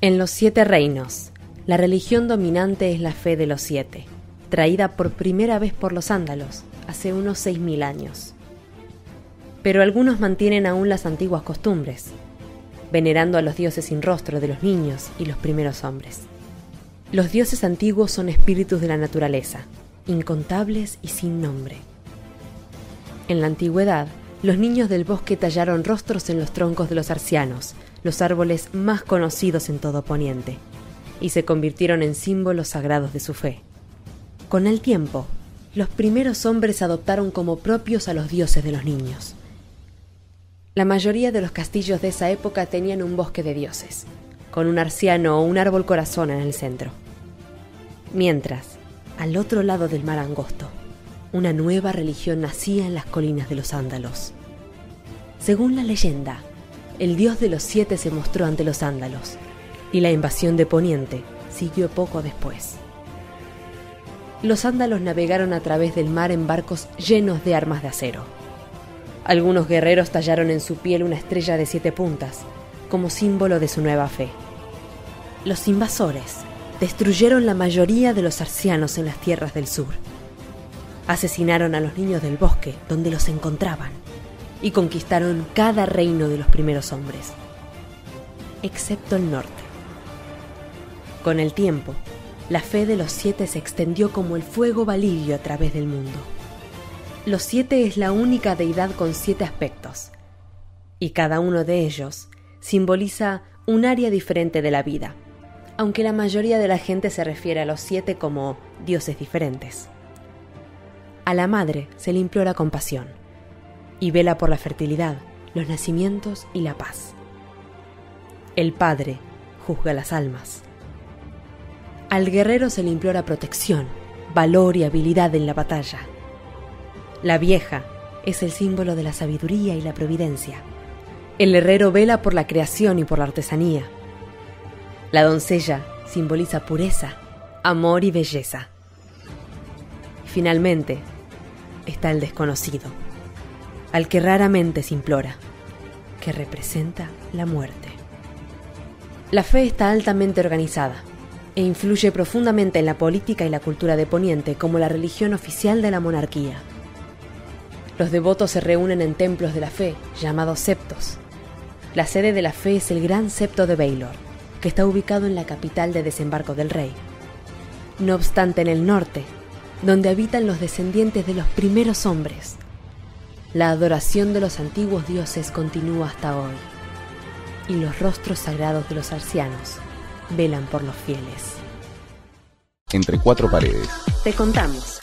En los siete reinos, la religión dominante es la fe de los siete, traída por primera vez por los ándalos, hace unos seis mil años. Pero algunos mantienen aún las antiguas costumbres, venerando a los dioses sin rostro de los niños y los primeros hombres. Los dioses antiguos son espíritus de la naturaleza, incontables y sin nombre. En la antigüedad, los niños del bosque tallaron rostros en los troncos de los arcianos, los árboles más conocidos en todo Poniente, y se convirtieron en símbolos sagrados de su fe. Con el tiempo, los primeros hombres adoptaron como propios a los dioses de los niños. La mayoría de los castillos de esa época tenían un bosque de dioses, con un arciano o un árbol corazón en el centro. Mientras, al otro lado del mar angosto, una nueva religión nacía en las colinas de los ándalos. Según la leyenda, el dios de los siete se mostró ante los ándalos, y la invasión de Poniente siguió poco después. Los ándalos navegaron a través del mar en barcos llenos de armas de acero. Algunos guerreros tallaron en su piel una estrella de siete puntas, como símbolo de su nueva fe. Los invasores destruyeron la mayoría de los arcianos en las tierras del sur. Asesinaron a los niños del bosque donde los encontraban y conquistaron cada reino de los primeros hombres, excepto el norte. Con el tiempo, la fe de los siete se extendió como el fuego valirio a través del mundo. Los siete es la única deidad con siete aspectos, y cada uno de ellos simboliza un área diferente de la vida, aunque la mayoría de la gente se refiere a los siete como dioses diferentes. A la madre se le implora compasión y vela por la fertilidad, los nacimientos y la paz. El padre juzga las almas. Al guerrero se le implora protección, valor y habilidad en la batalla. La vieja es el símbolo de la sabiduría y la providencia. El herrero vela por la creación y por la artesanía. La doncella simboliza pureza, amor y belleza. Finalmente, está el desconocido, al que raramente se implora, que representa la muerte. La fe está altamente organizada e influye profundamente en la política y la cultura de Poniente como la religión oficial de la monarquía. Los devotos se reúnen en templos de la fe, llamados septos. La sede de la fe es el Gran Septo de Baylor, que está ubicado en la capital de desembarco del rey. No obstante, en el norte, donde habitan los descendientes de los primeros hombres, la adoración de los antiguos dioses continúa hasta hoy, y los rostros sagrados de los arcianos velan por los fieles. Entre cuatro paredes. Te contamos.